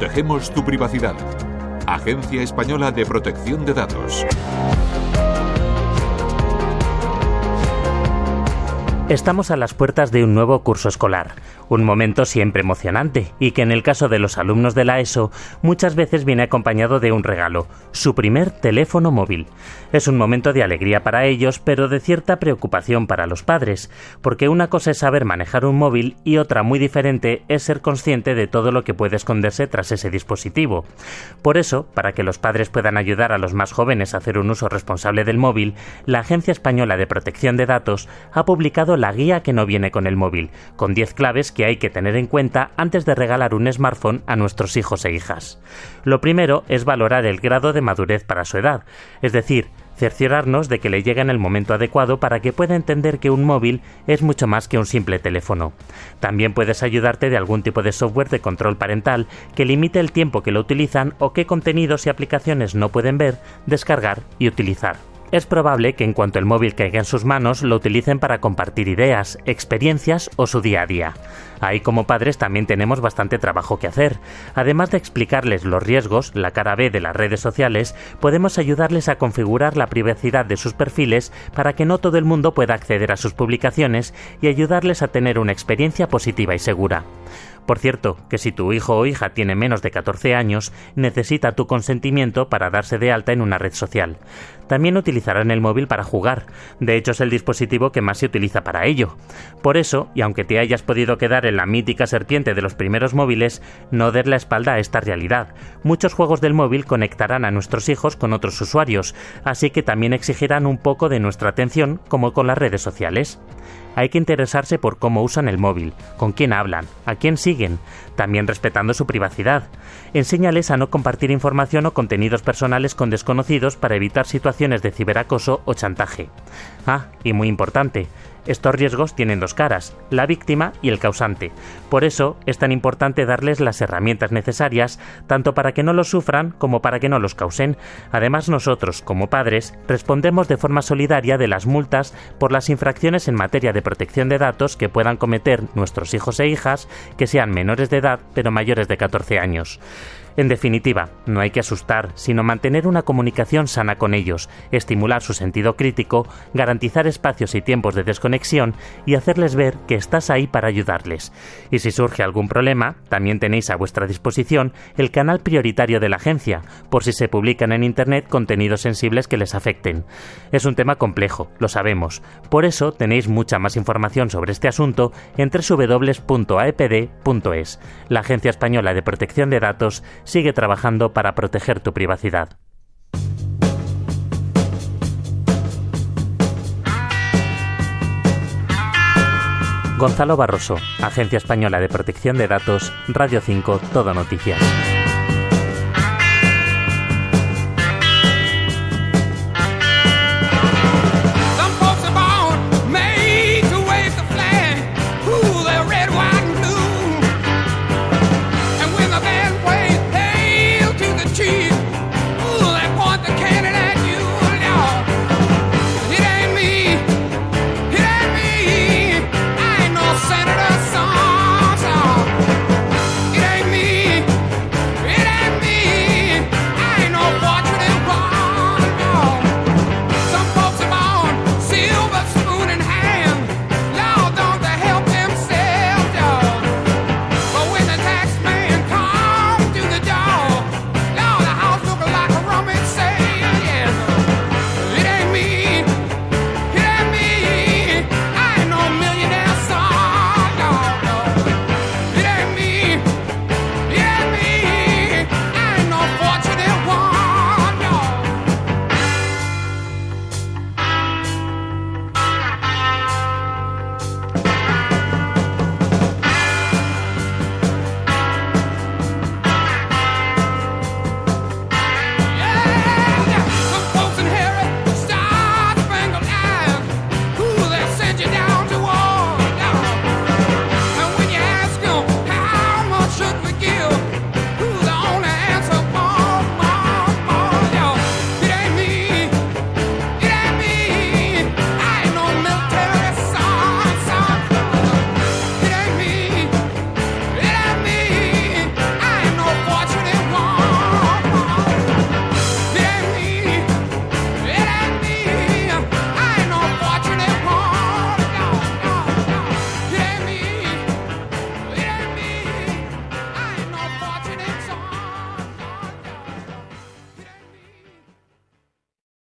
Protegemos tu privacidad. Agencia Española de Protección de Datos. Estamos a las puertas de un nuevo curso escolar, un momento siempre emocionante y que en el caso de los alumnos de la ESO muchas veces viene acompañado de un regalo, su primer teléfono móvil. Es un momento de alegría para ellos, pero de cierta preocupación para los padres, porque una cosa es saber manejar un móvil y otra muy diferente es ser consciente de todo lo que puede esconderse tras ese dispositivo. Por eso, para que los padres puedan ayudar a los más jóvenes a hacer un uso responsable del móvil, la Agencia Española de Protección de Datos ha publicado la guía que no viene con el móvil, con 10 claves que hay que tener en cuenta antes de regalar un smartphone a nuestros hijos e hijas. Lo primero es valorar el grado de madurez para su edad, es decir, cerciorarnos de que le llegue en el momento adecuado para que pueda entender que un móvil es mucho más que un simple teléfono. También puedes ayudarte de algún tipo de software de control parental que limite el tiempo que lo utilizan o qué contenidos y aplicaciones no pueden ver, descargar y utilizar. Es probable que en cuanto el móvil caiga en sus manos lo utilicen para compartir ideas, experiencias o su día a día. Ahí como padres también tenemos bastante trabajo que hacer. Además de explicarles los riesgos, la cara B de las redes sociales, podemos ayudarles a configurar la privacidad de sus perfiles para que no todo el mundo pueda acceder a sus publicaciones y ayudarles a tener una experiencia positiva y segura. Por cierto, que si tu hijo o hija tiene menos de 14 años, necesita tu consentimiento para darse de alta en una red social. También utilizarán el móvil para jugar, de hecho es el dispositivo que más se utiliza para ello. Por eso, y aunque te hayas podido quedar en la mítica serpiente de los primeros móviles, no der la espalda a esta realidad. Muchos juegos del móvil conectarán a nuestros hijos con otros usuarios, así que también exigirán un poco de nuestra atención como con las redes sociales. Hay que interesarse por cómo usan el móvil, con quién hablan, a quién siguen, también respetando su privacidad. Enséñales a no compartir información o contenidos personales con desconocidos para evitar situaciones de ciberacoso o chantaje. Ah, y muy importante, estos riesgos tienen dos caras, la víctima y el causante. Por eso es tan importante darles las herramientas necesarias, tanto para que no los sufran como para que no los causen. Además, nosotros, como padres, respondemos de forma solidaria de las multas por las infracciones en materia de protección de datos que puedan cometer nuestros hijos e hijas que sean menores de edad pero mayores de 14 años. En definitiva, no hay que asustar, sino mantener una comunicación sana con ellos, estimular su sentido crítico, garantizar espacios y tiempos de desconexión y hacerles ver que estás ahí para ayudarles. Y si surge algún problema, también tenéis a vuestra disposición el canal prioritario de la agencia, por si se publican en Internet contenidos sensibles que les afecten. Es un tema complejo, lo sabemos. Por eso tenéis mucha más información sobre este asunto en www.aepd.es, la Agencia Española de Protección de Datos sigue trabajando para proteger tu privacidad. Gonzalo Barroso, Agencia Española de Protección de Datos, Radio 5, Todo Noticias.